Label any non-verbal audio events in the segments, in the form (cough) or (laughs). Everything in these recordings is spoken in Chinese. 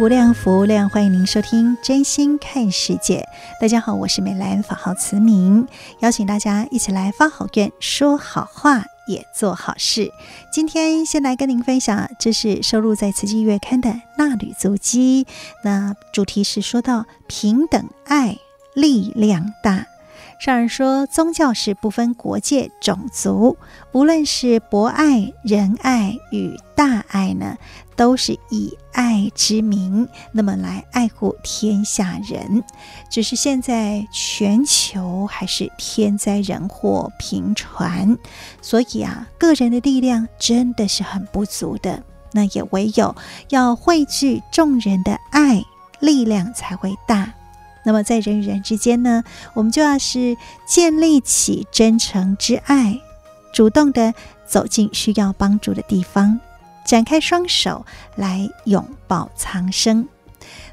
无量，福量，欢迎您收听《真心看世界》。大家好，我是美兰，法号慈明，邀请大家一起来发好愿，说好话，也做好事。今天先来跟您分享，这是收录在《慈济月刊》的纳履足迹。那主题是说到平等爱，力量大。上人说，宗教是不分国界、种族，无论是博爱、仁爱与大爱呢，都是以爱之名，那么来爱护天下人。只是现在全球还是天灾人祸频传，所以啊，个人的力量真的是很不足的。那也唯有要汇聚众人的爱，力量才会大。那么在人与人之间呢，我们就要是建立起真诚之爱，主动的走进需要帮助的地方。展开双手来拥抱苍生。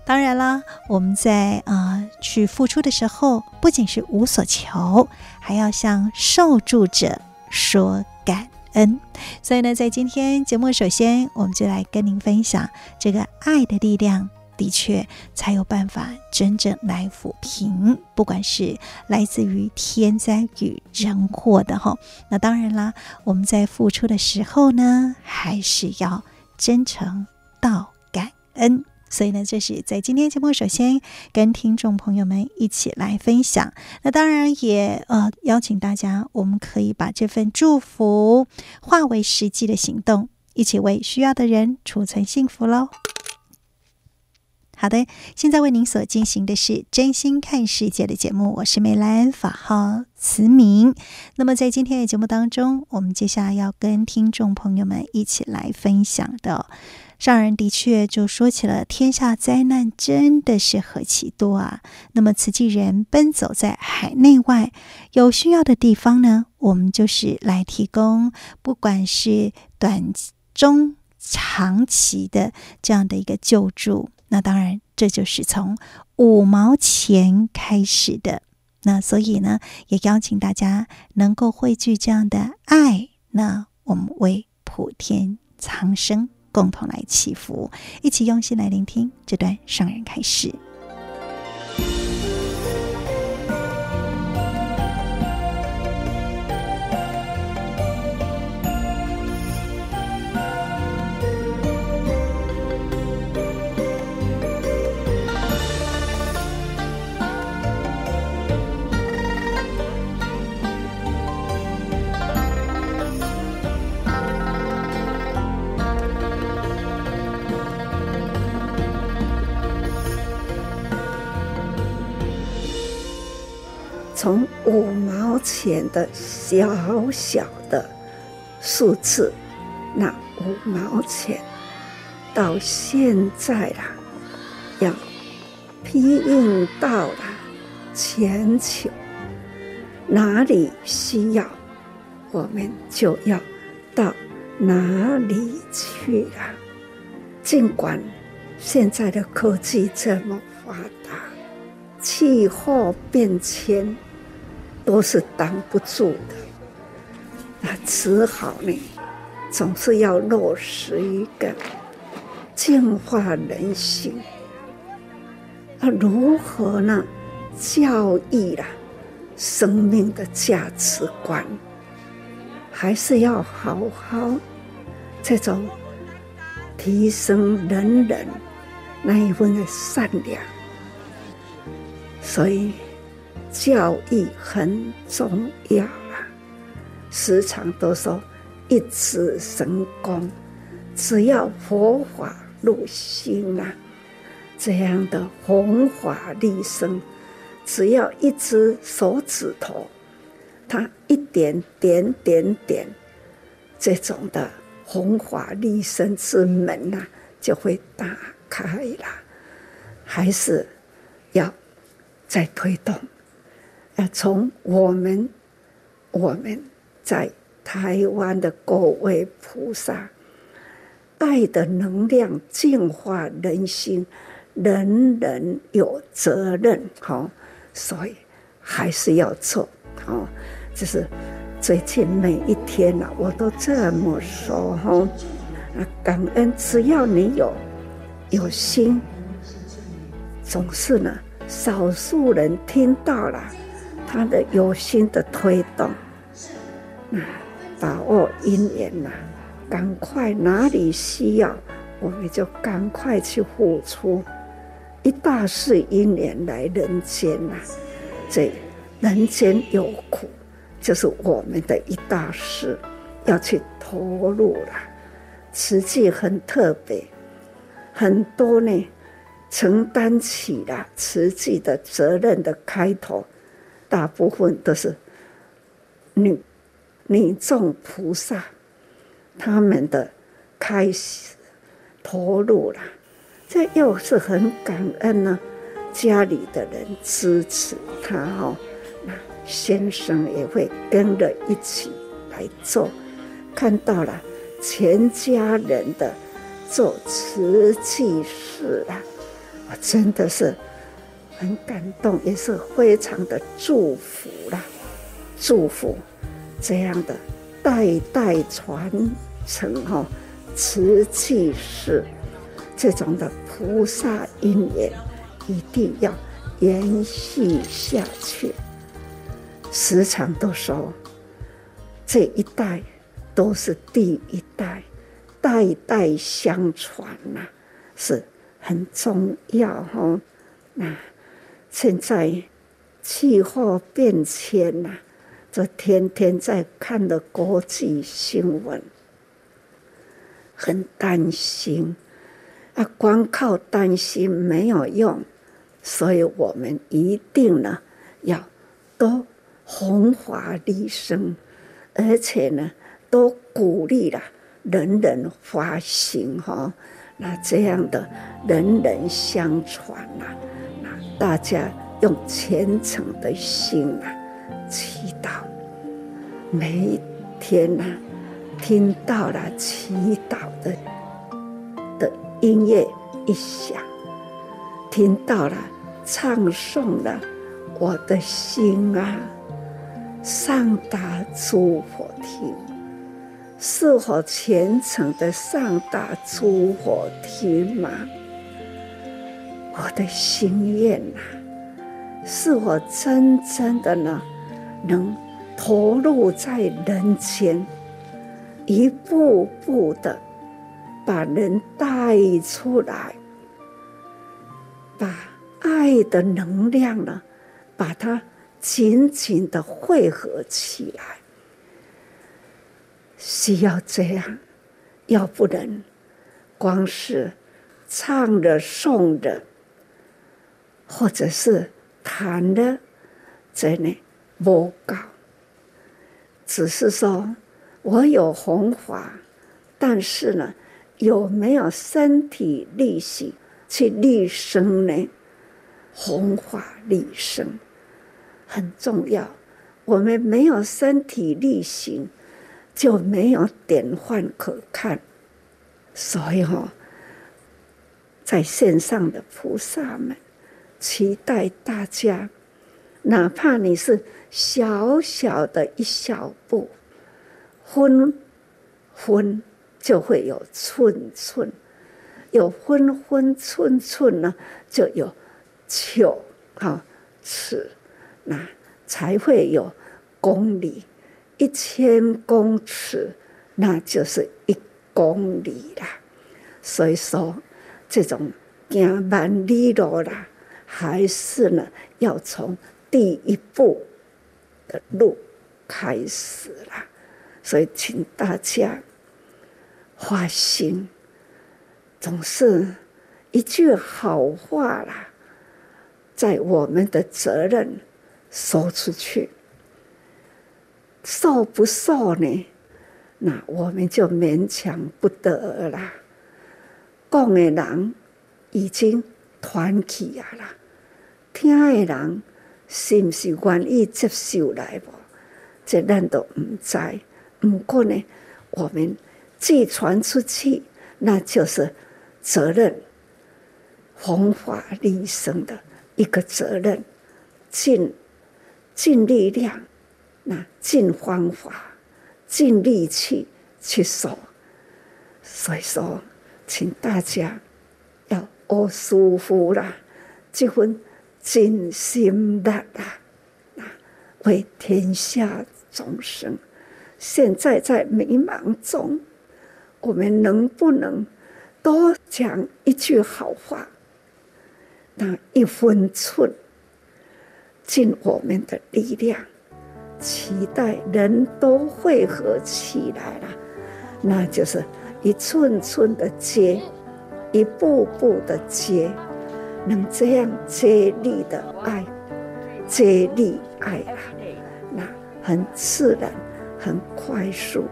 当然啦，我们在啊、呃、去付出的时候，不仅是无所求，还要向受助者说感恩。所以呢，在今天节目，首先我们就来跟您分享这个爱的力量。的确，才有办法真正来抚平，不管是来自于天灾与人祸的哈。那当然啦，我们在付出的时候呢，还是要真诚道感恩。所以呢，这是在今天节目首先跟听众朋友们一起来分享。那当然也呃邀请大家，我们可以把这份祝福化为实际的行动，一起为需要的人储存幸福喽。好的，现在为您所进行的是真心看世界的节目，我是美兰，法号慈明。那么在今天的节目当中，我们接下来要跟听众朋友们一起来分享的，上人的确就说起了天下灾难真的是何其多啊！那么慈济人奔走在海内外，有需要的地方呢，我们就是来提供，不管是短、中、长期的这样的一个救助。那当然，这就是从五毛钱开始的。那所以呢，也邀请大家能够汇聚这样的爱，那我们为普天苍生共同来祈福，一起用心来聆听这段上人开始。从五毛钱的小小的数字，那五毛钱到现在了，要庇荫到了全球，哪里需要，我们就要到哪里去了。尽管现在的科技这么发达，气候变迁。都是挡不住的，那只好呢，总是要落实一个净化人心。那如何呢？教育了生命的价值观，还是要好好这种提升人人那一份的善良，所以教育很重要啊！时常都说一指神功，只要佛法入心啊，这样的弘法利生，只要一只手指头，它一点点点点，这种的弘法利生之门呐、啊，就会打开了。还是要再推动，要从我们我们在台湾的各位菩萨，爱的能量净化人心，人人有责任。好，所以还是要做。好，就是最近每一天呐，我都这么说。哈，感恩，只要你有有心。总是呢，少数人听到了，他的有心的推动，那把握因缘呐，赶快哪里需要，我们就赶快去付出。一大事因缘来人间呐，这人间有苦，就是我们的一大事，要去投入了。慈济很特别，很多呢。承担起了慈济的责任的开头，大部分都是女女众菩萨，他们的开始投入了，这又是很感恩呢。家里的人支持他哦，那先生也会跟着一起来做，看到了全家人的做瓷器事啊。我真的是很感动，也是非常的祝福啦，祝福这样的代代传承哈，慈济事这种的菩萨因缘一定要延续下去。时常都说这一代都是第一代，代代相传呐，是。很重要哈，那现在气候变迁呐，这天天在看的国际新闻，很担心啊，光靠担心没有用，所以我们一定呢要多弘法利生，而且呢多鼓励了人人发心哈。那这样的人人相传呐，大家用虔诚的心啊祈祷，每一天啊听到了祈祷的的音乐一响，听到了唱诵了，我的心啊上达诸佛听。是否虔诚的上达诸佛听吗？我的心愿呐、是我真正的呢，能投入在人间，一步步的把人带出来，把爱的能量呢，把它紧紧的汇合起来。需要这样，要不然，光是唱着、诵着，或者是谈的，真的不高。只是说我有弘法，但是呢，有没有身体力行去立生呢？弘法立生很重要。我们没有身体力行。就没有典范可看，所以哈，在线上的菩萨们，期待大家，哪怕你是小小的一小步，分分就会有寸寸，有分分寸寸呢，就有丘啊尺，那才会有公里。一千公尺，那就是一公里啦。所以说，这种行万里路啦，还是呢要从第一步的路开始了。所以，请大家发心，总是一句好话啦，在我们的责任说出去，受不受呢？那我们就勉强不得了。讲的人已经团起啊啦，听的人是毋是愿意接受来无？这咱都毋知。不过呢，我们既传出去，那就是责任，弘法利生的一个责任，尽尽力量，那尽方法，尽力气去说。所以说，请大家要学师父啦，这份尽心力啦，为天下众生。现在在迷茫中，我们能不能多讲一句好话？那一分寸，尽我们的力量，期待人都汇合起来了，那就是一寸寸的接，一步步的接，能这样接力的爱，接力爱啊，那很自然。很快速，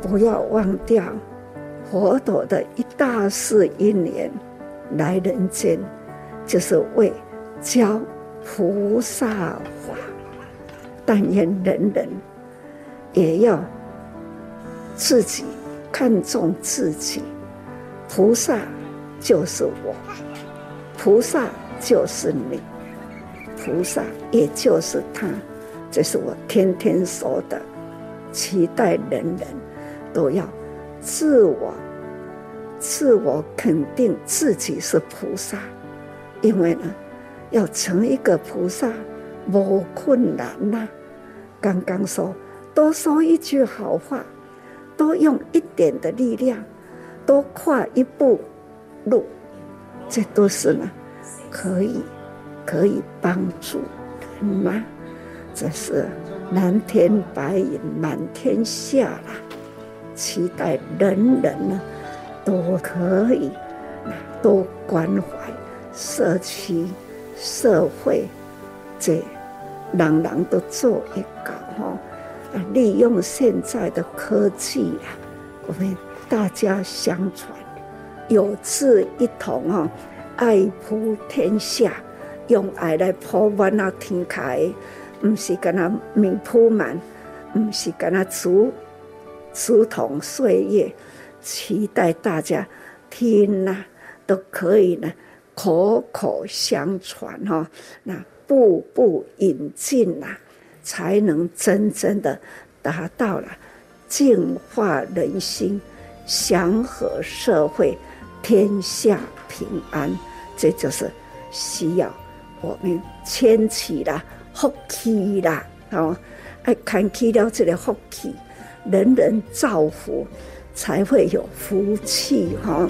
不要忘掉佛陀的一大事一年来人间，就是为教菩萨法。但愿人人也要自己看重自己，菩萨就是我，菩萨就是你，菩萨也就是他，这是我天天说的。期待人人都要自我、自我肯定自己是菩萨，因为呢，要成一个菩萨不困难呐、刚刚说，多说一句好话，多用一点的力量，多跨一步路，这都是呢，可以可以帮助人吗？这是。蓝天白云满天下啦，期待人人呢都可以多关怀社区、社会，这人人都做一个哈。利用现在的科技啊，我们大家相传，有志一同啊，爱普天下，用爱来普满那天开。不是跟他名铺满，不是跟他竹竹筒岁月，期待大家听呐、啊，都可以呢，口口相传哈，那步步引进呐，才能真正的达到了净化人心、祥和社会、天下平安。这就是需要我们牵起了。福气啦，哦，爱看起了这个福气，人人造福，才会有福气哈。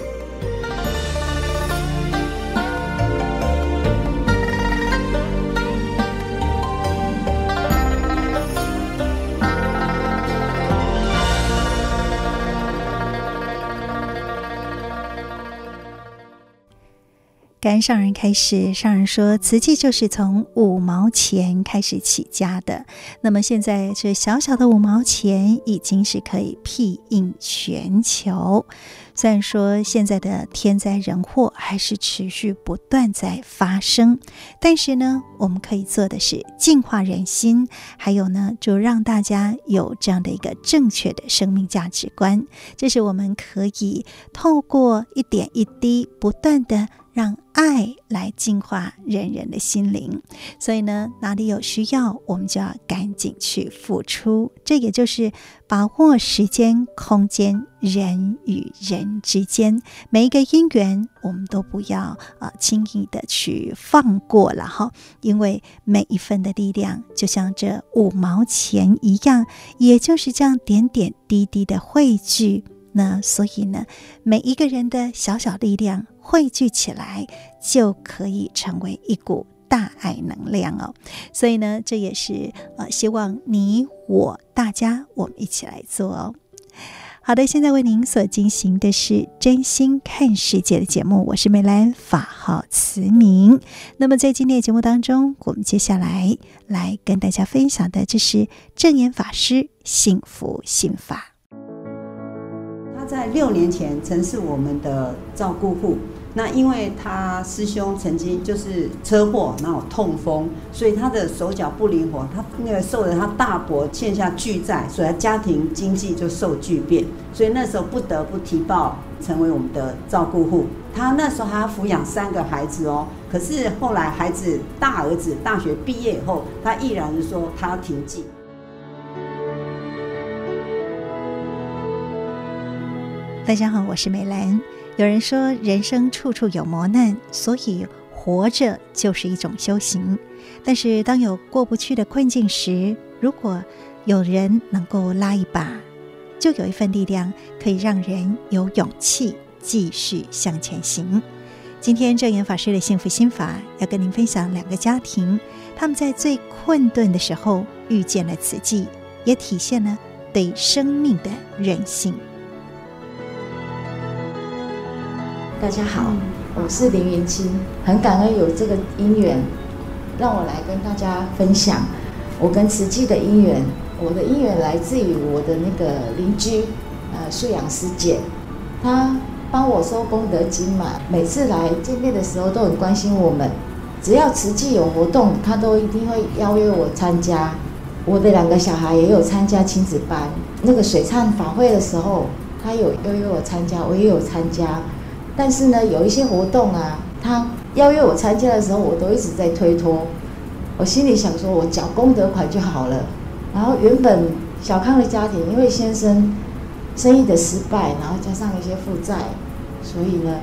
恩上人开始，上人说瓷器就是从五毛钱开始起家的。那么现在这小小的五毛钱已经是可以庇应全球。虽然说现在的天灾人祸还是持续不断在发生，但是呢，我们可以做的是净化人心，还有呢，就让大家有这样的一个正确的生命价值观。这是我们可以透过一点一滴不断的。让爱来净化人人的心灵，所以呢，哪里有需要，我们就要赶紧去付出。这也就是把握时间、空间、人与人之间每一个因缘，我们都不要啊、呃、轻易的去放过了哈。因为每一份的力量，就像这五毛钱一样，也就是这样点点滴滴的汇聚。那所以呢，每一个人的小小力量汇聚起来，就可以成为一股大爱能量哦。所以呢，这也是呃，希望你我大家我们一起来做哦。好的，现在为您所进行的是真心看世界的节目，我是美兰，法号慈明。那么在今天的节目当中，我们接下来来跟大家分享的，这是正言法师幸福心法。他在六年前曾是我们的照顾户。那因为他师兄曾经就是车祸，然后痛风，所以他的手脚不灵活，他那个受了他大伯欠下巨债，所以他家庭经济就受巨变，所以那时候不得不提报成为我们的照顾户。他那时候还要抚养三个孩子哦，可是后来孩子大儿子大学毕业以后，他毅然说他要停济。大家好，我是美兰。有人说，人生处处有磨难，所以活着就是一种修行。但是，当有过不去的困境时，如果有人能够拉一把，就有一份力量，可以让人有勇气继续向前行。今天证严法师的幸福心法要跟您分享两个家庭，他们在最困顿的时候遇见了慈济，也体现了对生命的韧性。大家好，我是林云清，很感恩有这个因缘，让我来跟大家分享我跟慈济的因缘。我的因缘来自于我的那个邻居，呃，素养师姐，她帮我收功德金嘛，每次来见面的时候都很关心我们，只要慈济有活动，她都一定会邀约我参加。我的两个小孩也有参加亲子班，那个水忏法会的时候，她有邀约我参加，我也有参加。但是呢，有一些活动啊，他邀约我参加的时候，我都一直在推脱。我心里想说，我缴功德款就好了。然后原本小康的家庭，因为先生生意的失败，然后加上一些负债，所以呢，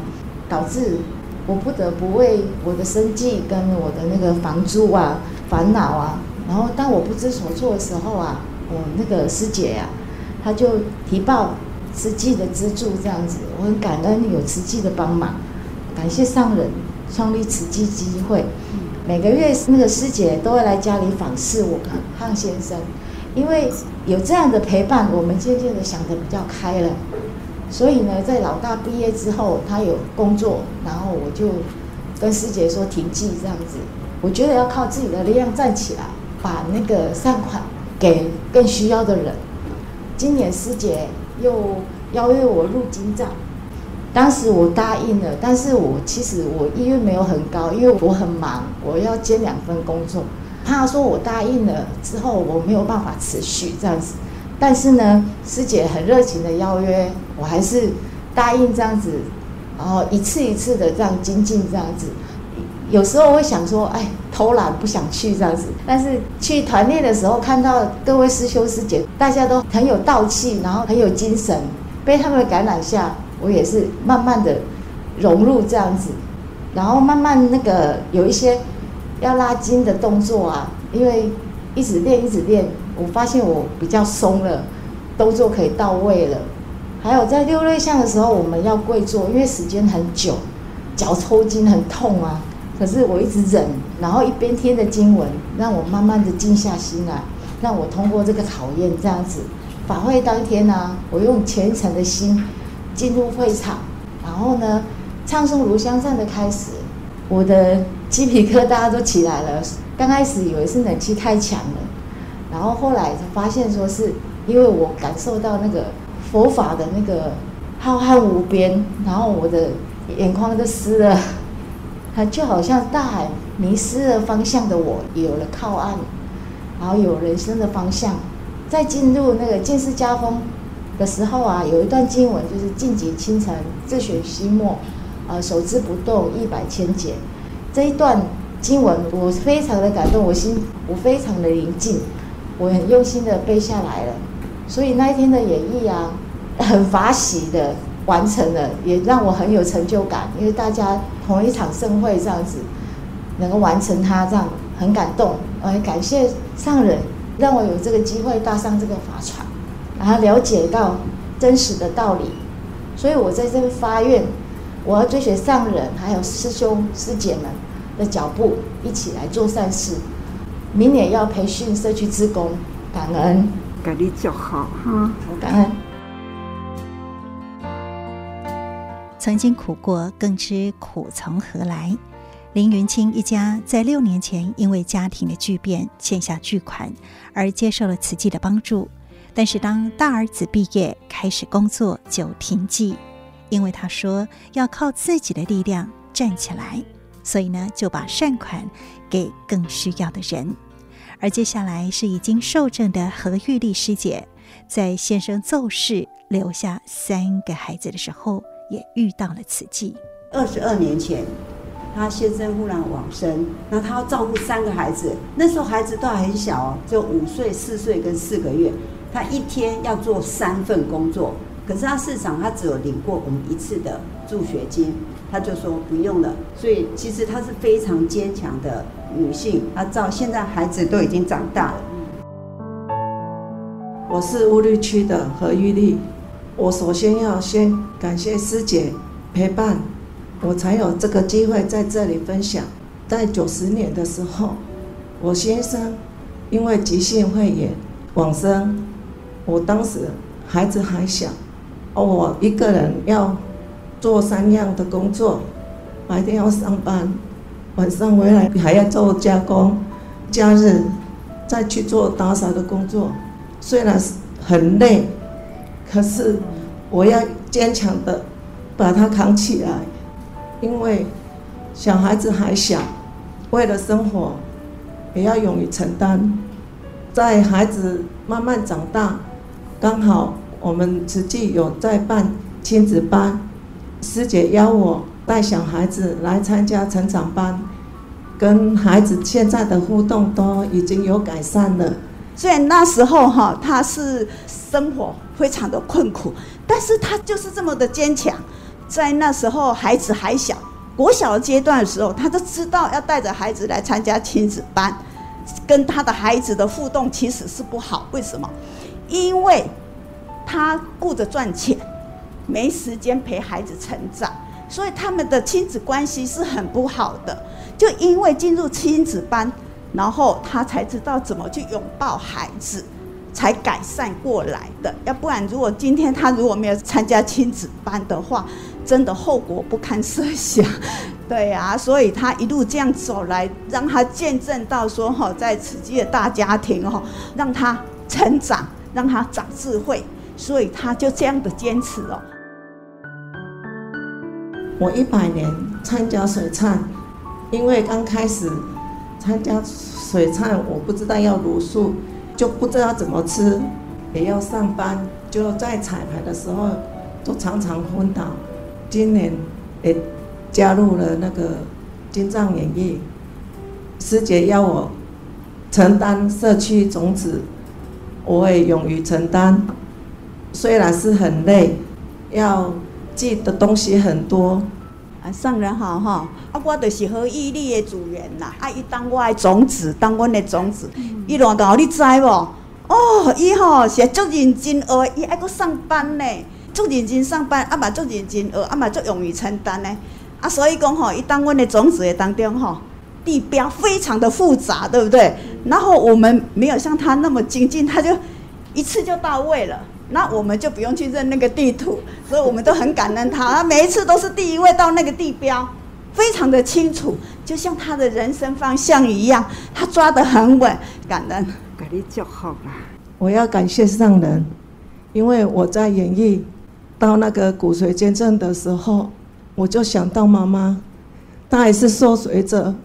导致我不得不为我的生计跟我的那个房租啊烦恼啊。然后当我不知所措的时候啊，我那个师姐呀、啊，她就提报。慈济的资助这样子，我很感恩有慈济的帮忙，感谢上人创立慈济基金会。每个月那个师姐都会来家里访视我跟汉先生，因为有这样的陪伴，我们渐渐的想的比较开了。所以呢，在老大毕业之后，他有工作，然后我就跟师姐说停济这样子。我觉得要靠自己的力量站起来，把那个善款给更需要的人。今年师姐。又邀约我入经藏，当时我答应了，但是我其实我意愿没有很高，因为我很忙，我要兼两份工作。他说我答应了之后，我没有办法持续这样子，但是呢，师姐很热情的邀约，我还是答应这样子，然后一次一次的这样精进这样子。有时候会想说，哎，偷懒不想去这样子。但是去团练的时候，看到各位师兄师姐，大家都很有道气，然后很有精神，被他们的感染下，我也是慢慢的融入这样子。然后慢慢那个有一些要拉筋的动作啊，因为一直练一直练，我发现我比较松了，动作可以到位了。还有在六类相的时候，我们要跪坐，因为时间很久，脚抽筋很痛啊。可是我一直忍，然后一边听着经文，让我慢慢的静下心来，让我通过这个考验。这样子，法会当天呢、我用虔诚的心进入会场，然后呢，唱诵炉香赞的开始，我的鸡皮疙瘩都起来了。刚开始以为是冷气太强了，然后后来发现说是因为我感受到那个佛法的那个浩瀚无边，然后我的眼眶都湿了。就好像大海迷失了方向的我，有了靠岸，然后有人生的方向。在进入那个见识家风的时候啊，有一段经文就是“净极清晨，自选息末，呃，手之不动，一百千劫”。这一段经文我非常的感动，我心我非常的宁静，我很用心的背下来了。所以那一天的演绎啊，很 (laughs) 法喜的。完成了，也让我很有成就感，因为大家同一场盛会这样子，能够完成它，这样很感动。我也感谢上人让我有这个机会搭上这个法船，然后了解到真实的道理。所以我在这边发愿，我要追随上人还有师兄师姐们的脚步，一起来做善事。明年要培训社区职工，感恩，感恩就好哈，感恩。曾经苦过，更知苦从何来。林云清一家在六年前因为家庭的巨变欠下巨款，而接受了慈济的帮助。但是当大儿子毕业开始工作就停滞，因为他说要靠自己的力量站起来，所以呢就把善款给更需要的人。而接下来是已经受证的何玉丽师姐，在先生骤逝留下三个孩子的时候，也遇到了慈济。二十二年前，他先生忽然往生，那他要照顾三个孩子，那时候孩子都还很小哦，就五岁、四岁跟四个月。他一天要做三份工作，可是他市场他只有领过我们一次的助学金，他就说不用了。所以其实她是非常坚强的女性。她照现在孩子都已经长大了。我是乌绿区的何玉丽，我首先要先感谢师姐陪伴，我才有这个机会在这里分享。在九十年的时候，我先生因为急性肺炎往生。我当时孩子还小，哦，我一个人要做三样的工作，白天要上班，晚上回来还要做加工，假日再去做打扫的工作。虽然是很累，可是我要坚强的把他扛起来，因为小孩子还小，为了生活也要勇于承担。在孩子慢慢长大。刚好我们实际有在办亲子班，师姐邀我带小孩子来参加成长班，跟孩子现在的互动都已经有改善了。虽然那时候哈他是生活非常的困苦，但是他就是这么的坚强。在那时候孩子还小，国小的阶段的时候，他都知道要带着孩子来参加亲子班，跟他的孩子的互动其实是不好。为什么？因为他顾着赚钱，没时间陪孩子成长，所以他们的亲子关系是很不好的。就因为进入亲子班，然后他才知道怎么去拥抱孩子，才改善过来的。要不然，如果今天他如果没有参加亲子班的话，真的后果不堪设想。(laughs) 对啊，所以他一路这样走来，让他见证到说哈，在慈济的大家庭哈，让他成长。让他长智慧，所以他就这样的坚持哦。我一百年参加水忏，因为刚开始参加水忏，我不知道要茹素，就不知道怎么吃，也要上班，就在彩排的时候都常常昏倒。今年也加入了那个金藏演艺，师姐要我承担社区种子。我会勇于承担，虽然是很累，要记的东西很多。啊，上人好哈，啊，我就是何玉丽的组员呐，啊，伊当我的种子，当我的种子，伊乱搞，你知无？哦，伊吼是足认真学，伊爱搁上班呢，足认真上班，啊嘛足认真学，啊嘛足勇于承担呢，啊，所以讲吼，伊当我的种子的当中吼。地标非常的复杂，对不对？然后我们没有像他那么精进，他就一次就到位了。那我们就不用去认那个地图，所以我们都很感恩他。他每一次都是第一位到那个地标，非常的清楚，就像他的人生方向一样，他抓得很稳。感恩，感恩就好了。我要感谢上人，因为我在演绎到那个骨髓捐赠的时候，我就想到妈妈，她也是受随者。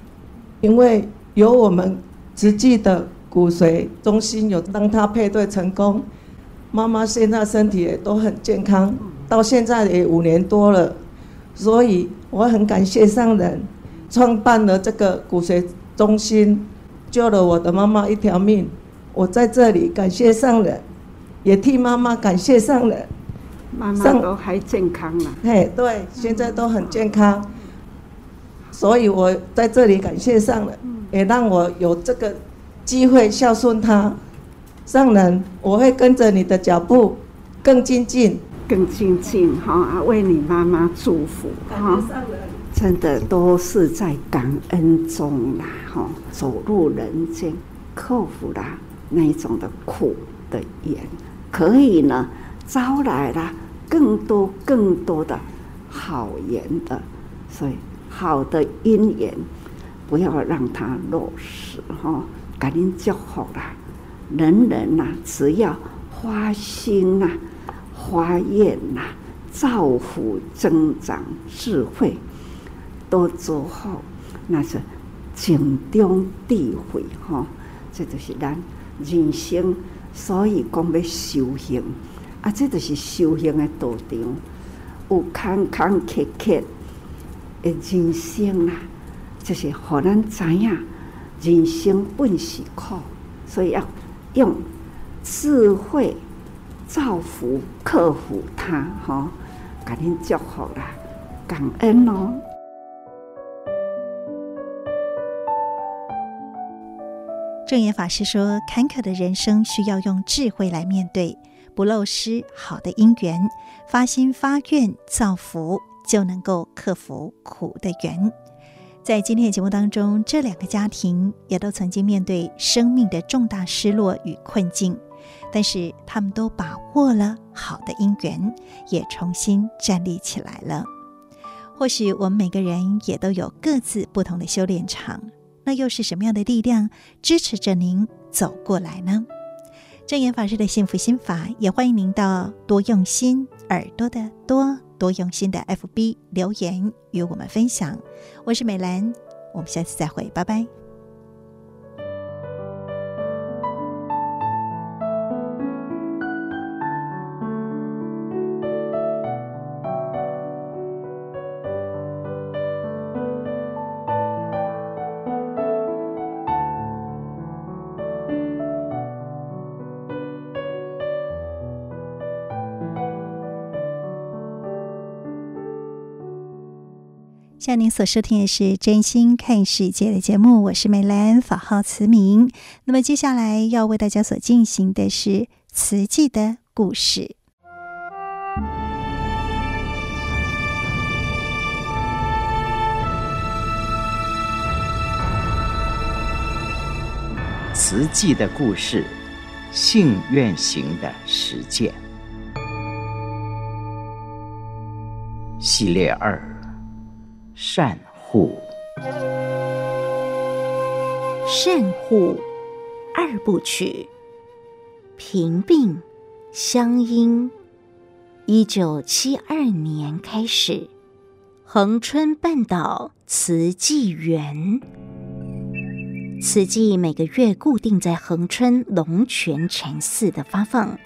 因为有我们慈济的骨髓中心有让她配对成功，妈妈现在身体也都很健康，到现在也五年多了，所以我很感谢上人创办了这个骨髓中心，救了我的妈妈一条命。我在这里感谢上人，也替妈妈感谢上人。妈妈都还健康了。嘿，对，现在都很健康。所以我在这里感谢上人，也让我有这个机会孝顺他。上人，我会跟着你的脚步，更精进，更精进哈！为你妈妈祝福哈，真的都是在感恩中啦哈，走入人间，克服了那一种的苦的缘，可以呢招来了更多更多的好缘的，所以好的因缘不要让它落实哈，赶紧就好了。人人呐、啊，只要花心呐、啊，发愿呐，造福增长智慧，都做好，那是井中智慧哈。这就是咱人生，所以讲要修行啊，这就是修行的道场，有坎坎坷坷的人生啊，就是互咱知影人生本是苦，所以要。用智慧造福、克服它，哈，赶紧就好了，感恩哦。证严法师说：“坎坷的人生需要用智慧来面对，不漏失好的因缘，发心发愿造福，就能够克服苦的缘。”在今天的节目当中，这两个家庭也都曾经面对生命的重大失落与困境，但是他们都把握了好的因缘，也重新站立起来了。或许我们每个人也都有各自不同的修炼场，那又是什么样的力量支持着您走过来呢？证严法师的幸福心法，也欢迎您到多用心耳朵的多。多用心的 FB 留言与我们分享，我是美兰，我们下次再会，拜拜。向您所收听的是《真心看世界》的节目，我是美兰，法号慈明。那么接下来要为大家所进行的是慈济的故事。慈济的故事，信愿行的实践，系列二。善护，善护二部曲，平病相因。一九七二年开始，恒春半岛慈济园，慈济每个月固定在恒春龙泉禅寺的发放，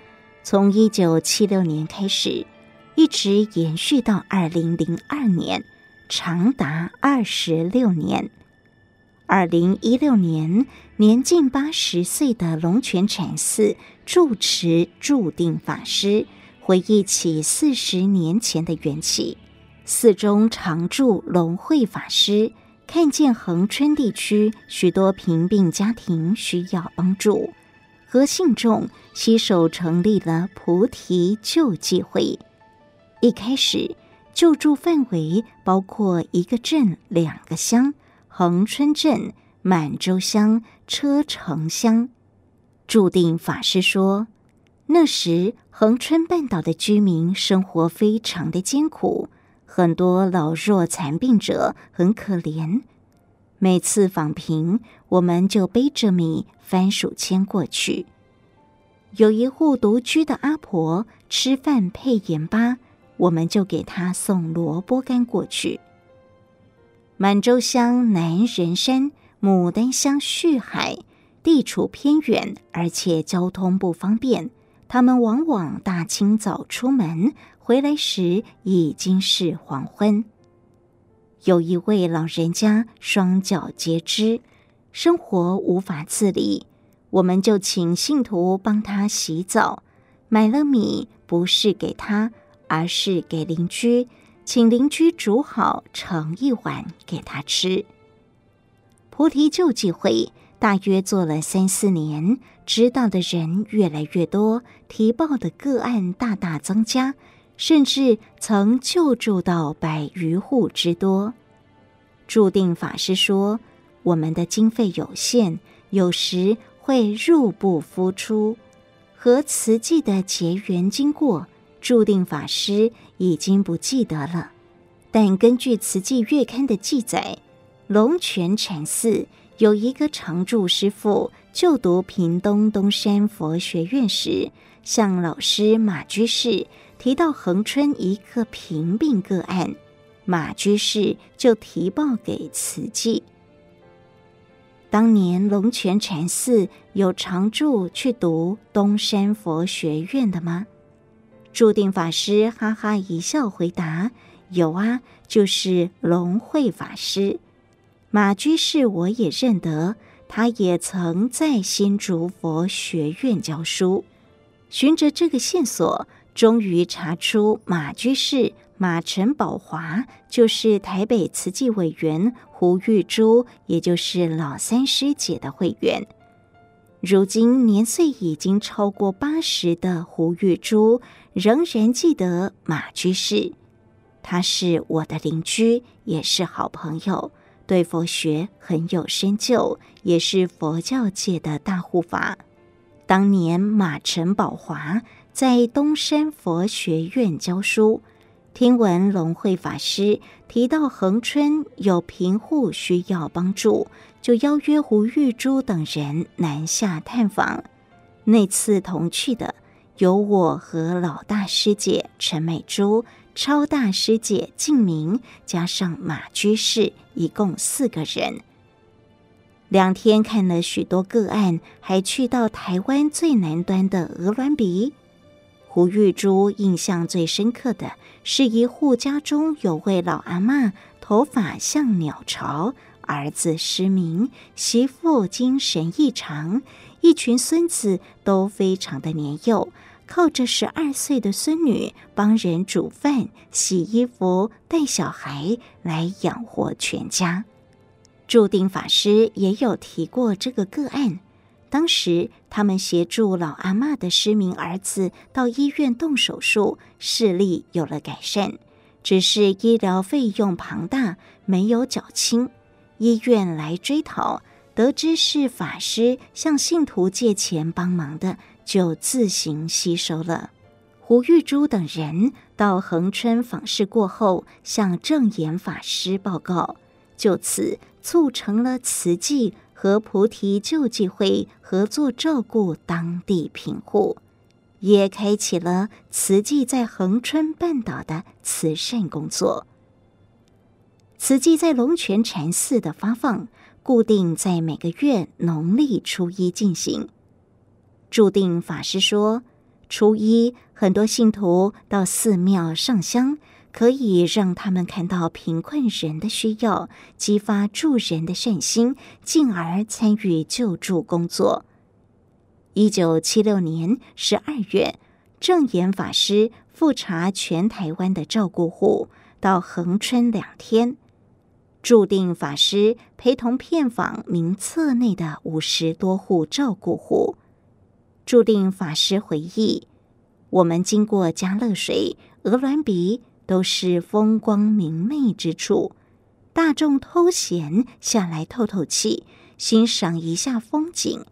从一九七六年开始，一直延续到二零零二年。长达二十六年。二零一六年，年近八十岁的龙泉禅寺住持住定法师回忆起四十年前的缘起。寺中常住龙慧法师看见恒春地区许多贫病家庭需要帮助，和信众携手成立了菩提救济会。一开始。救助范围包括一个镇、两个乡：恒春镇、满洲乡、车城乡。住定法师说，那时恒春半岛的居民生活非常的艰苦，很多老弱残病者很可怜。每次访贫，我们就背着米、番薯签过去。有一户独居的阿婆，吃饭配盐巴。我们就给他送萝卜干过去。满洲乡南仁山、牡丹乡旭海，地处偏远，而且交通不方便。他们往往大清早出门，回来时已经是黄昏。有一位老人家双脚截肢，生活无法自理，我们就请信徒帮他洗澡，买了米，不是给他。而是给邻居，请邻居煮好盛一碗给他吃。菩提救济会大约做了三四年，知道的人越来越多，提报的个案大大增加，甚至曾救助到百余户之多。注定法师说：“我们的经费有限，有时会入不敷出。”和慈济的结缘经过，注定法师已经不记得了。但根据《慈济月刊》的记载，龙泉禅寺有一个常住师父，就读屏东东山佛学院时，向老师马居士提到恒春一个贫病个案，马居士就提报给慈济。当年龙泉禅寺有常住去读东山佛学院的吗？注定法师哈哈一笑回答。有啊，就是龙慧法师，马居士我也认得，他也曾在新竹佛学院教书。循着这个线索，终于查出马居士马陈宝华就是台北慈济委员胡玉珠，也就是老三师姐的会员。如今年岁已经超过八十的胡玉珠，仍然记得马居士。他是我的邻居，也是好朋友，对佛学很有深究，也是佛教界的大护法。当年马陈宝华在东山佛学院教书，听闻龙慧法师提到恒春有贫户需要帮助，就邀约胡玉珠等人南下探访。那次同去的有我和老大师姐陈美珠。超大师姐静明加上马居士，一共四个人。两天看了许多个案，还去到台湾最南端的鹅銮鼻。胡玉珠印象最深刻的是一户家中有位老阿嬷，头发像鸟巢，儿子失明，媳妇精神异常，一群孙子都非常的年幼。靠着十二岁的孙女帮人煮饭、洗衣服、带小孩来养活全家。注定法师也有提过这个个案。当时他们协助老阿嬷的失明儿子到医院动手术，视力有了改善，只是医疗费用庞大，没有缴清。医院来追讨，得知是法师向信徒借钱帮忙的。就自行吸收了。胡玉珠等人到恒春访视过后，向证严法师报告，就此促成了慈济和菩提救济会合作照顾当地贫户，也开启了慈济在恒春半岛的慈善工作。慈济在龙泉禅寺的发放，固定在每个月农历初一进行。注定法师说，初一很多信徒到寺庙上香，可以让他们看到贫困人的需要，激发助人的善心，进而参与救助工作。一九七六年十二月，正言法师复查全台湾的照顾户，到恒春两天，注定法师陪同片访名册内的五十多户照顾户。注定法师回忆，我们经过加勒水、鹅銮鼻，都是风光明媚之处。大众偷闲下来透透气，欣赏一下风景。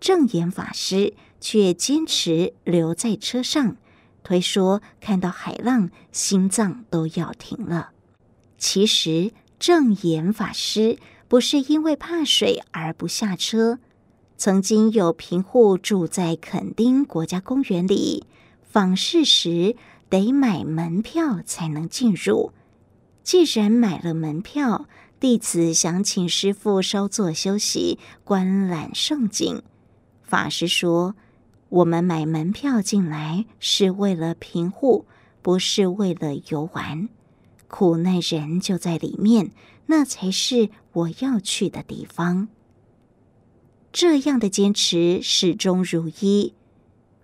正言法师却坚持留在车上，推说看到海浪，心脏都要停了。其实，正言法师不是因为怕水而不下车。曾经有贫户住在垦丁国家公园里，访视时得买门票才能进入。既然买了门票，弟子想请师傅稍作休息，观览胜景。法师说：“我们买门票进来是为了贫户，不是为了游玩。苦难人就在里面，那才是我要去的地方。”这样的坚持始终如一。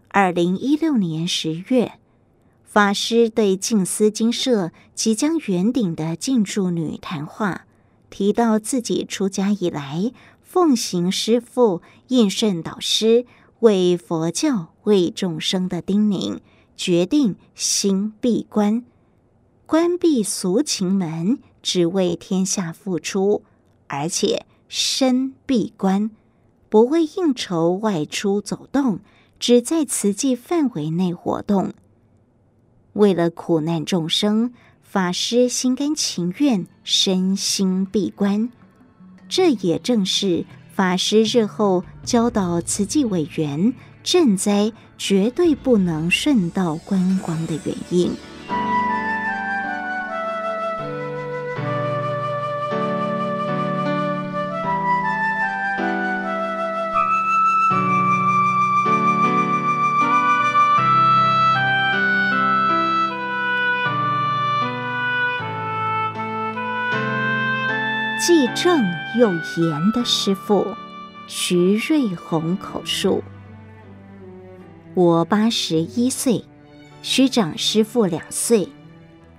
二零一六年十月，法师对静思精舍即将圆顶的静住女谈话，提到自己出家以来，奉行师父印顺导师为佛教、为众生的叮咛，决定心闭关，关闭俗情门，只为天下付出，而且身闭关，不为应酬外出走动，只在慈济范围内活动。为了苦难众生，法师心甘情愿，身心闭关。这也正是法师日后教导慈济委员赈灾绝对不能顺道观光的原因。既正又严的师父徐瑞红口述：我八十一岁，虚长师父两岁。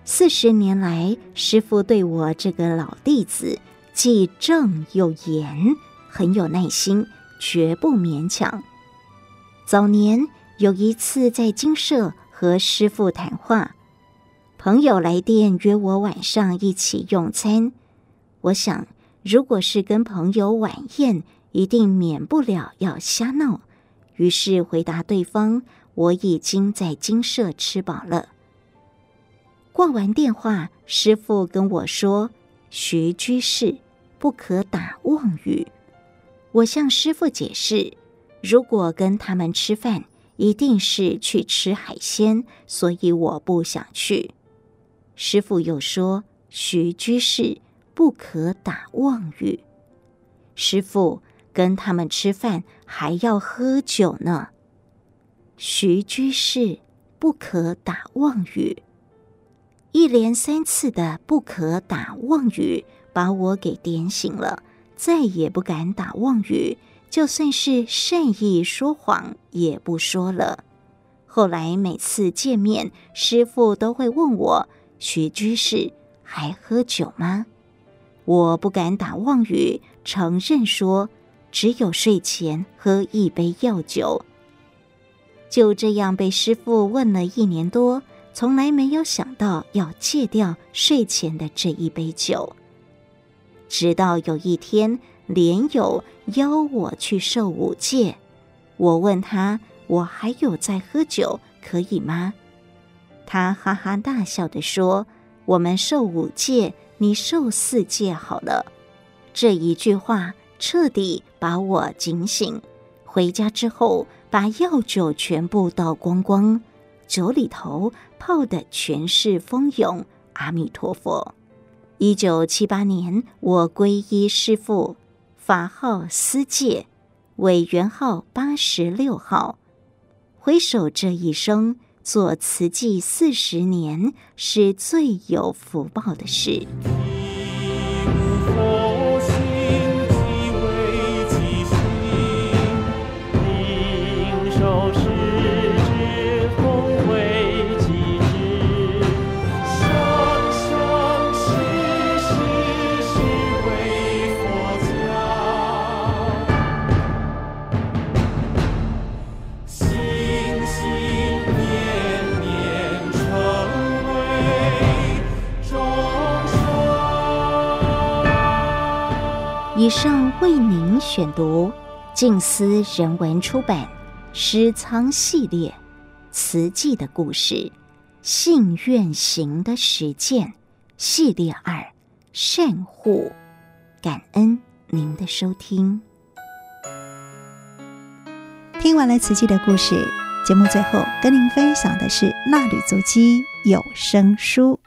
四十年来，师父对我这个老弟子既正又严，很有耐心，绝不勉强。早年有一次在精舍和师父谈话，朋友来电约我晚上一起用餐。我想，如果是跟朋友晚宴，一定免不了要瞎闹。于是回答对方：“我已经在精舍吃饱了。”挂完电话，师傅跟我说：“徐居士，不可打妄语。”我向师傅解释：“如果跟他们吃饭，一定是去吃海鲜，所以我不想去。”师傅又说：“徐居士。”不可打妄语，师父跟他们吃饭还要喝酒呢。徐居士不可打妄语，一连三次的不可打妄语，把我给点醒了，再也不敢打妄语，就算是善意说谎也不说了。后来每次见面，师父都会问我：徐居士还喝酒吗？我不敢打妄语，承认说只有睡前喝一杯药酒。就这样被师傅问了一年多，从来没有想到要戒掉睡前的这一杯酒。直到有一天，莲友邀我去受五戒，我问他：“我还有在喝酒，可以吗？”他哈哈大笑地说：“我们受五戒。”你受四戒好了，这一句话彻底把我警醒。回家之后，把药酒全部倒光光，酒里头泡的全是蜂蛹。阿弥陀佛。一九七八年，我皈依师父，法号思戒，委员号八十六号。回首这一生。做慈济四十年是最有福报的事。以上为您选读静思人文出版《诗仓系列》慈济的故事，信愿行的实践系列二善护，感恩您的收听。听完了慈济的故事，节目最后跟您分享的是《纳履足迹有声书》，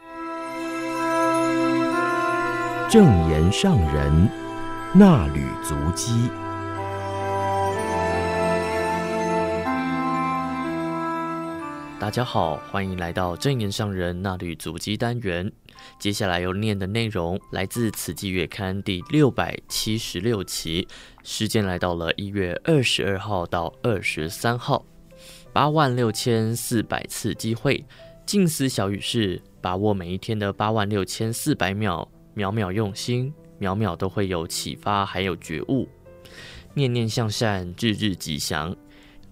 正言上人。那履足迹。大家好，欢迎来到证严上人那履足迹单元。接下来要念的内容来自《慈济月刊》第六百七十六期，时间来到了一月二十二号到二十三号，八万六千四百次机会，静思小语是把握每一天的八万六千四百秒，秒秒用心。秒秒都会有启发，还有觉悟，念念向善，日日吉祥。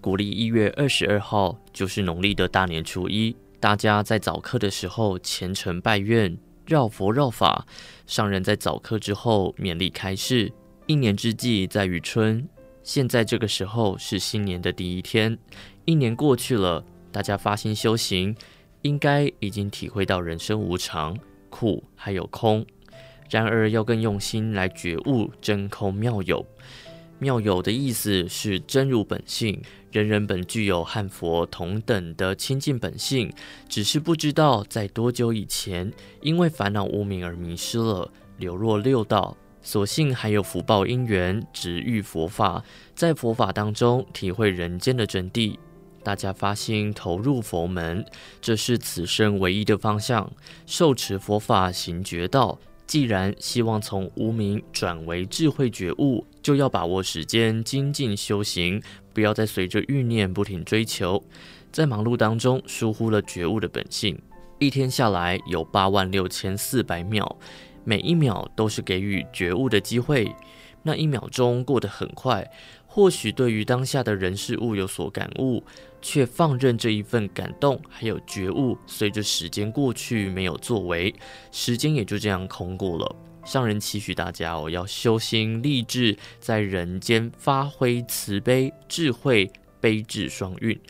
国历一月二十二号就是农历的大年初一，大家在早课的时候虔诚拜愿、绕佛绕法。上人在早课之后勉励开示：一年之计在于春，现在这个时候是新年的第一天，一年过去了，大家发心修行，应该已经体会到人生无常、苦还有空。然而要更用心来觉悟真空妙有。妙有的意思是真如本性，人人本具有和佛同等的清净本性，只是不知道在多久以前，因为烦恼无明而迷失了，流落六道。所幸还有福报因缘，值遇佛法，在佛法当中体会人间的真谛。大家发心投入佛门，这是此生唯一的方向。受持佛法行觉道。既然希望从无名转为智慧觉悟，就要把握时间精进修行，不要再随着欲念不停追求，在忙碌当中疏忽了觉悟的本性。一天下来有八万六千四百秒，每一秒都是给予觉悟的机会。那一秒钟过得很快，或许对于当下的人事物有所感悟。却放任这一份感动，还有觉悟，随着时间过去没有作为，时间也就这样空过了。上人期许大家哦，要修心立志，在人间发挥慈悲、智慧、悲智双运，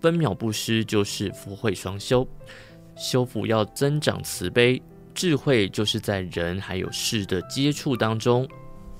分秒不失，就是福慧双修。修福要增长慈悲，智慧就是在人还有事的接触当中。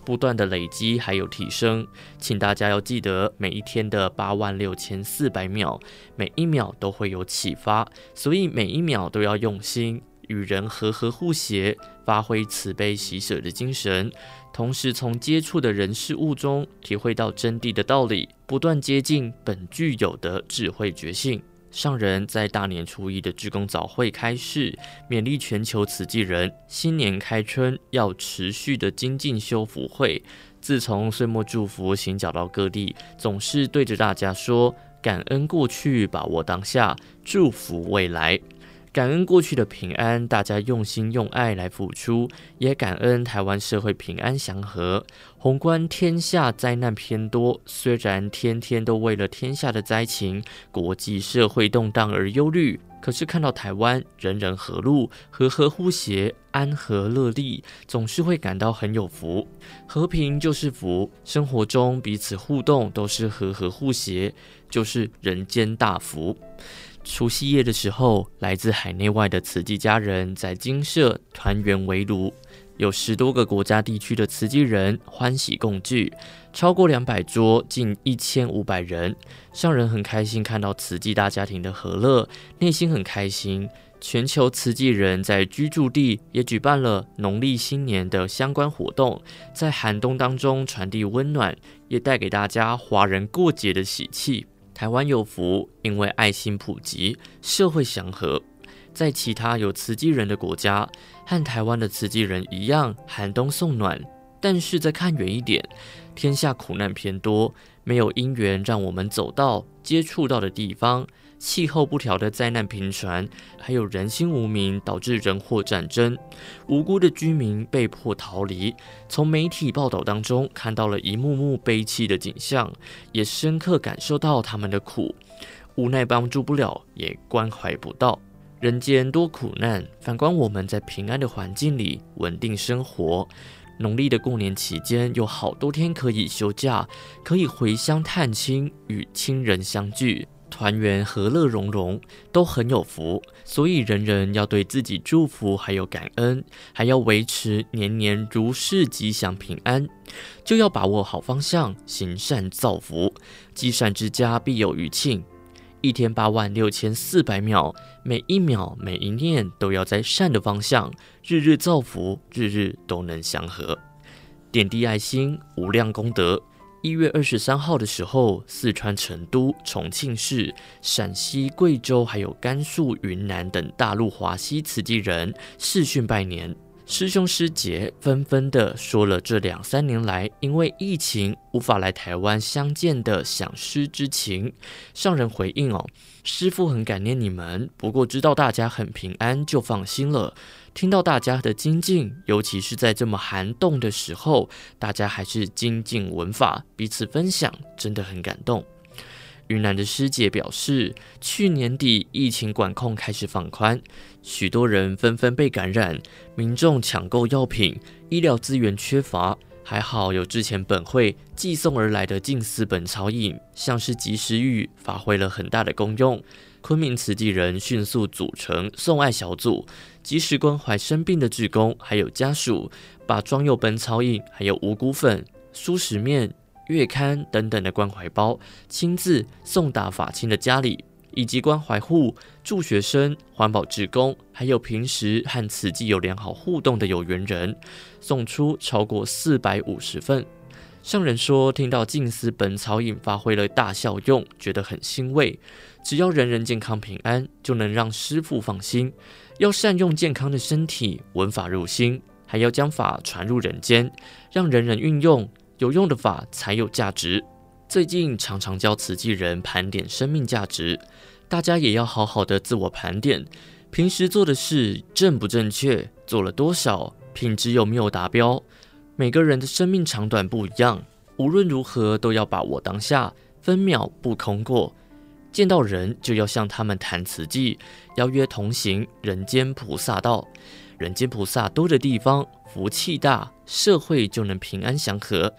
不断的累积还有提升，请大家要记得每一天的八万六千四百秒，每一秒都会有启发，所以每一秒都要用心与人和和互协，发挥慈悲喜舍的精神，同时从接触的人事物中体会到真谛的道理，不断接近本具有的智慧觉性。上人在大年初一的志工早会开示，勉励全球慈济人，新年开春要持续的精进修福会。自从岁末祝福行脚到各地，总是对着大家说：感恩过去，把握当下，祝福未来。感恩过去的平安，大家用心用爱来付出，也感恩台湾社会平安祥和。宏观天下灾难偏多，虽然天天都为了天下的灾情、国际社会动荡而忧虑，可是看到台湾人人和睦、和和互协、安和乐利，总是会感到很有福。和平就是福，生活中彼此互动都是和和互协，就是人间大福。除夕夜的时候，来自海内外的慈济家人在精舍团圆围炉，有十多个国家地区的慈济人欢喜共聚，超过两百桌，近一千五百人。上人很开心看到慈济大家庭的和乐，内心很开心。全球慈济人在居住地也举办了农历新年的相关活动，在寒冬当中传递温暖，也带给大家华人过节的喜气。台湾有福，因为爱心普及，社会祥和。在其他有慈济人的国家，和台湾的慈济人一样，寒冬送暖。但是再看远一点，天下苦难偏多，没有因缘让我们走到、接触到的地方。气候不调的灾难频传，还有人心无明导致人祸战争，无辜的居民被迫逃离。从媒体报道当中看到了一幕幕悲戚的景象，也深刻感受到他们的苦，无奈帮助不了，也关怀不到。人间多苦难，反观我们在平安的环境里稳定生活。农历的过年期间有好多天可以休假，可以回乡探亲，与亲人相聚。团圆和乐融融，都很有福，所以人人要对自己祝福，还有感恩，还要维持年年如是吉祥平安，就要把握好方向，行善造福，积善之家必有余庆。一天八万六千四百秒，每一秒每一念都要在善的方向，日日造福，日日都能祥和，点滴爱心，无量功德。一月二十三号的时候，四川成都、重庆市、陕西、贵州，还有甘肃、云南等大陆华西慈济人视讯拜年。师兄师姐纷纷的说了这两三年来因为疫情无法来台湾相见的想师之情。上人回应哦，师父很感念你们，不过知道大家很平安就放心了。听到大家的精进，尤其是在这么寒冻的时候，大家还是精进文法，彼此分享，真的很感动。云南的师姐表示，去年底疫情管控开始放宽，许多人纷纷被感染，民众抢购药品，医疗资源缺乏。还好有之前本会寄送而来的静思本草饮，像是及时雨，发挥了很大的功用。昆明慈济人迅速组成送爱小组，及时关怀生病的志工还有家属，把装有本草饮、还有五谷粉、蔬食面、月刊等等的关怀包，亲自送达法亲的家里。以及关怀户、助学生、环保志工，还有平时和慈济有良好互动的有缘人，送出超过四百五十份。上人说，听到静思本草引发挥了大效用，觉得很欣慰。只要人人健康平安，就能让师父放心。要善用健康的身体，闻法入心，还要将法传入人间，让人人运用，有用的法才有价值。最近常常教慈济人盘点生命价值，大家也要好好的自我盘点，平时做的事正不正确，做了多少，品质有没有达标？每个人的生命长短不一样，无论如何都要把握当下，分秒不空过。见到人就要向他们谈慈济，邀约同行人间菩萨道。人间菩萨多的地方，福气大，社会就能平安祥和。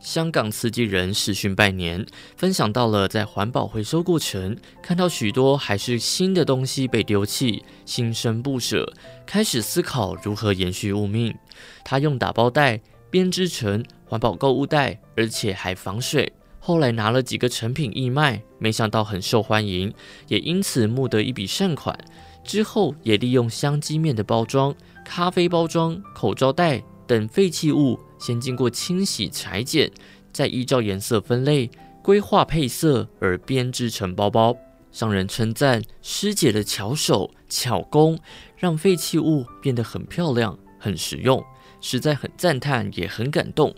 香港慈济人视讯拜年，分享到了在环保回收过程，看到许多还是新的东西被丢弃，心生不舍，开始思考如何延续物命。他用打包袋编织成环保购物袋，而且还防水。后来拿了几个成品义卖，没想到很受欢迎，也因此募得一笔善款。之后也利用香鸡面的包装、咖啡包装、口罩袋等废弃物。先经过清洗裁剪，再依照颜色分类、规划配色而编织成包包。商人称赞师姐的巧手巧工，让废弃物变得很漂亮、很实用，实在很赞叹，也很感动。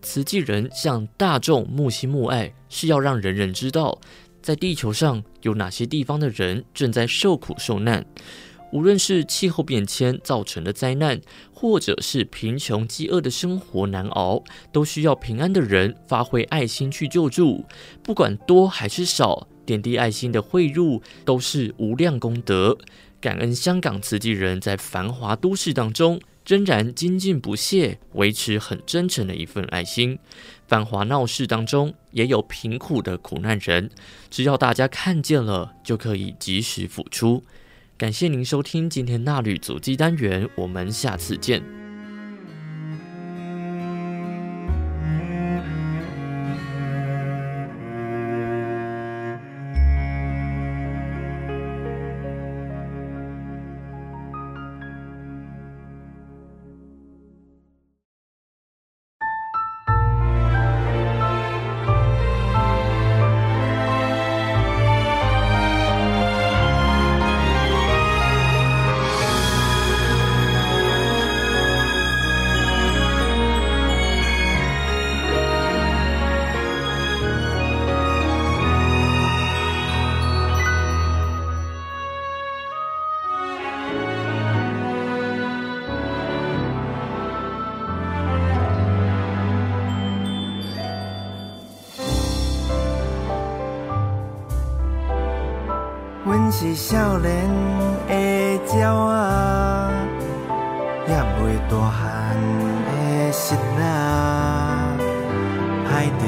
慈济人向大众募心募爱，是要让人人知道，在地球上有哪些地方的人正在受苦受难。无论是气候变迁造成的灾难，或者是贫穷饥饿的生活难熬，都需要平安的人发挥爱心去救助。不管多还是少，点滴爱心的汇入都是无量功德。感恩香港慈济人在繁华都市当中仍然精进不懈，维持很真诚的一份爱心。繁华闹市当中也有贫苦的苦难人，只要大家看见了，就可以及时付出。感谢您收听今天纳履足迹单元，我们下次见。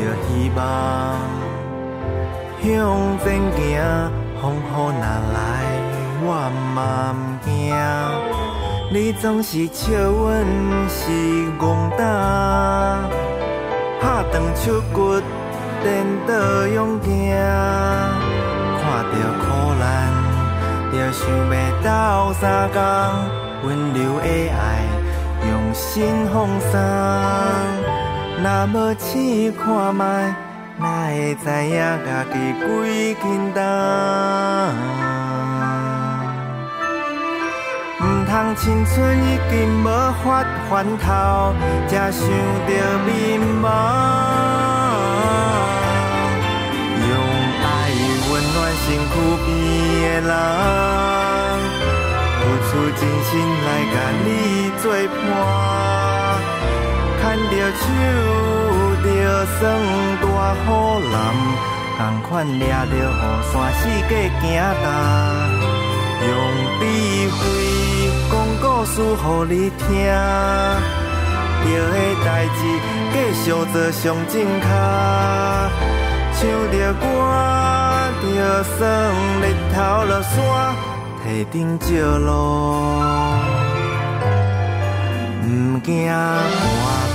着希望向前行，风雨若来我嘛不惊。你总是笑阮是憨胆，拍断手骨，颠倒勇行。看着苦难，就想要斗相共，温柔的爱，用心奉送。若无试看觅，哪会知影家己几斤重？毋通青春已经无法翻头，才想着迷茫。用爱温暖身躯边的人，付出真心来甲你作伴，牵着手，着算大雨淋，同款掠着雨伞四界行踏，用智慧讲故事予你听，着的代志继续做上正脚，唱着歌，着算日头落山，堤顶照路，毋惊寒。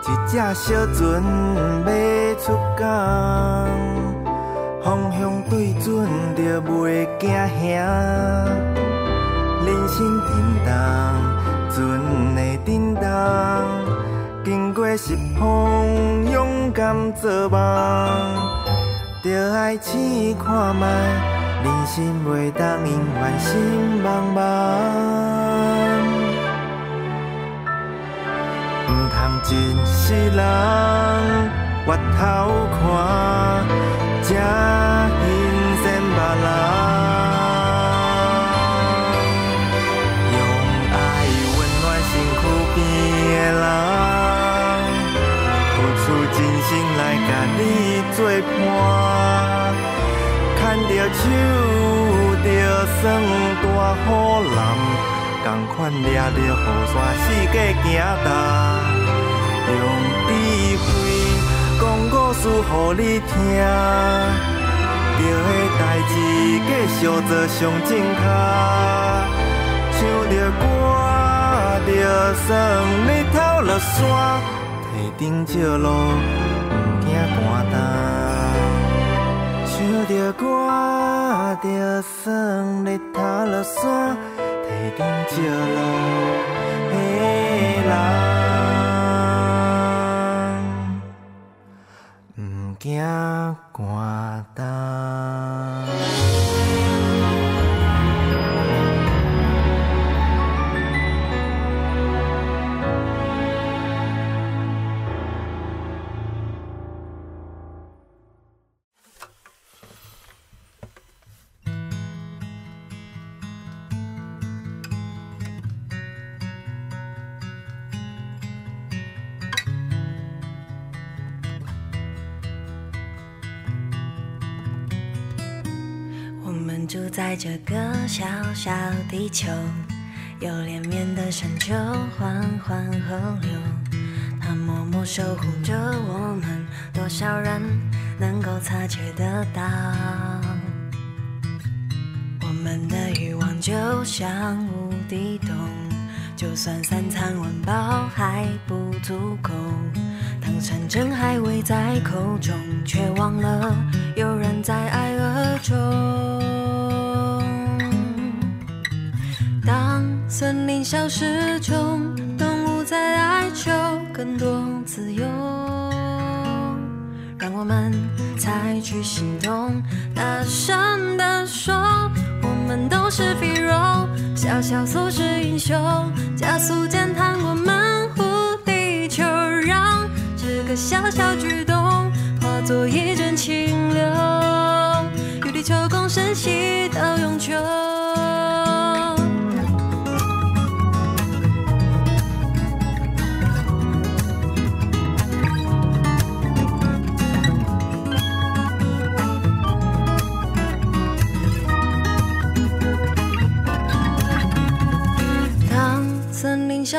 一只小船要出港，方向对准就袂惊险。人生沉重，船会震动，经过失风，勇敢做梦，着爱试看觅，人生袂当永远心茫茫。真世人越头看，才欣羡别人。用爱温暖身躯边的人，付出真心来甲你作伴。牵着手，就算大雨淋，同款抓着雨伞，四界行踏。用智慧讲故事予你听，着个代志继续做上正脚，唱着歌，着算日头落山，堤顶照路，毋惊寒冻。唱着歌，着算日头落山，堤顶照路，的人。惊寒冻。住在这个小小地球，有连绵的山丘缓缓河流，它默默守护着我们。多少人能够察觉得到？我们的欲望就像无底洞，就算三餐温饱还不足够，当山珍海味在口中，却忘了有人在爱河中。森林消失中，动物在哀求更多自由。让我们采取行动，大声地说，我们都是皮肉，小小俗世英雄，加速减碳，我们护地球，让这个小小举动化作一阵清流，与地球共生，携到永久。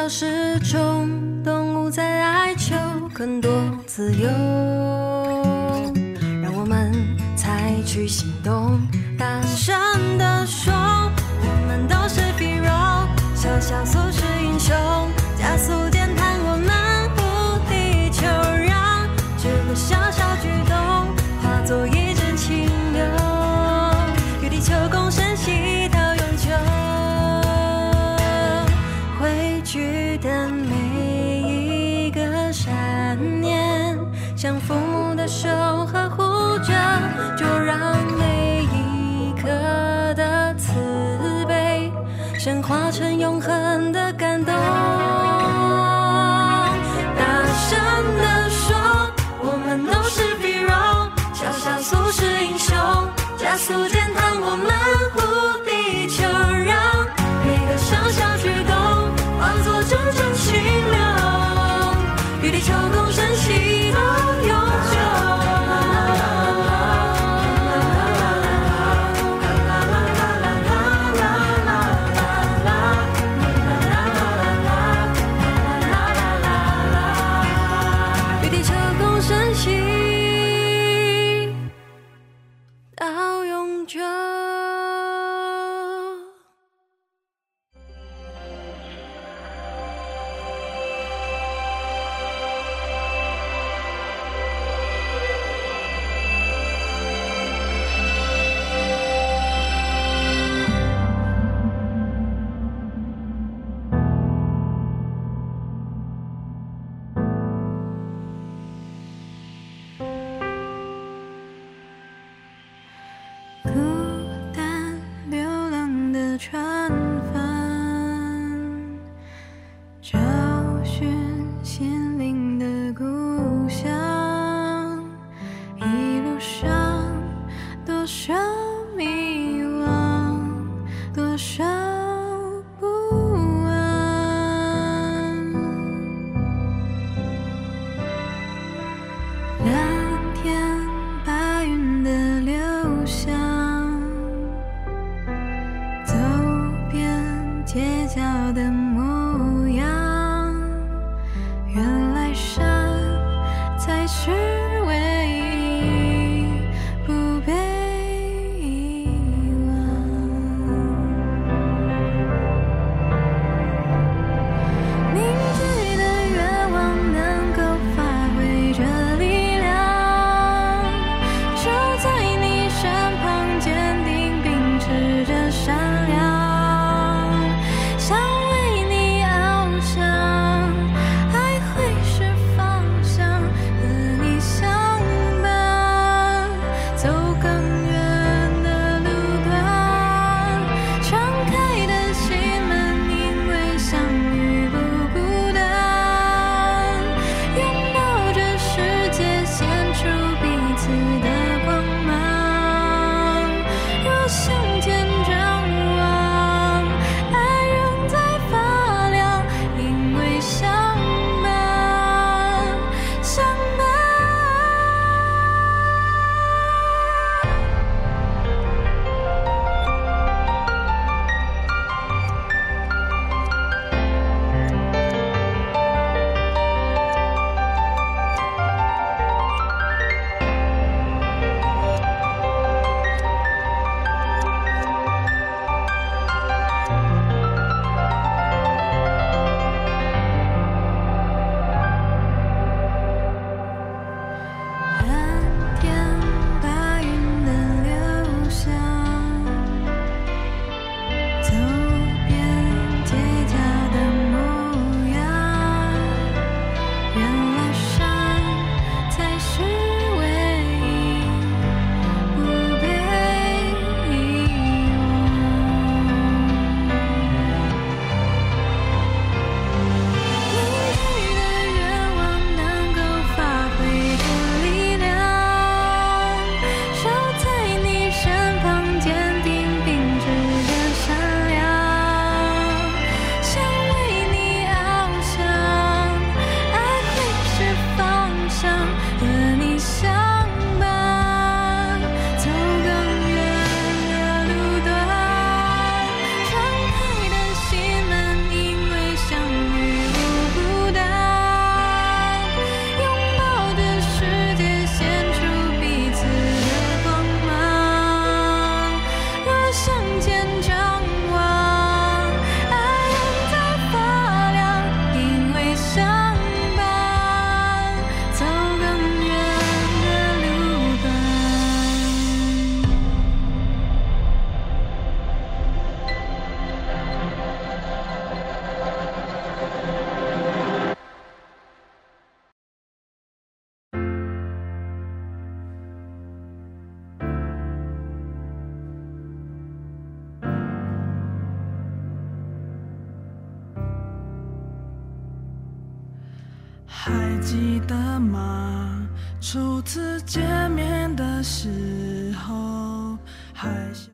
始终，动物在哀求更多自由。让我们采取行动，大声地说，我们都是皮肉，小小素食英雄，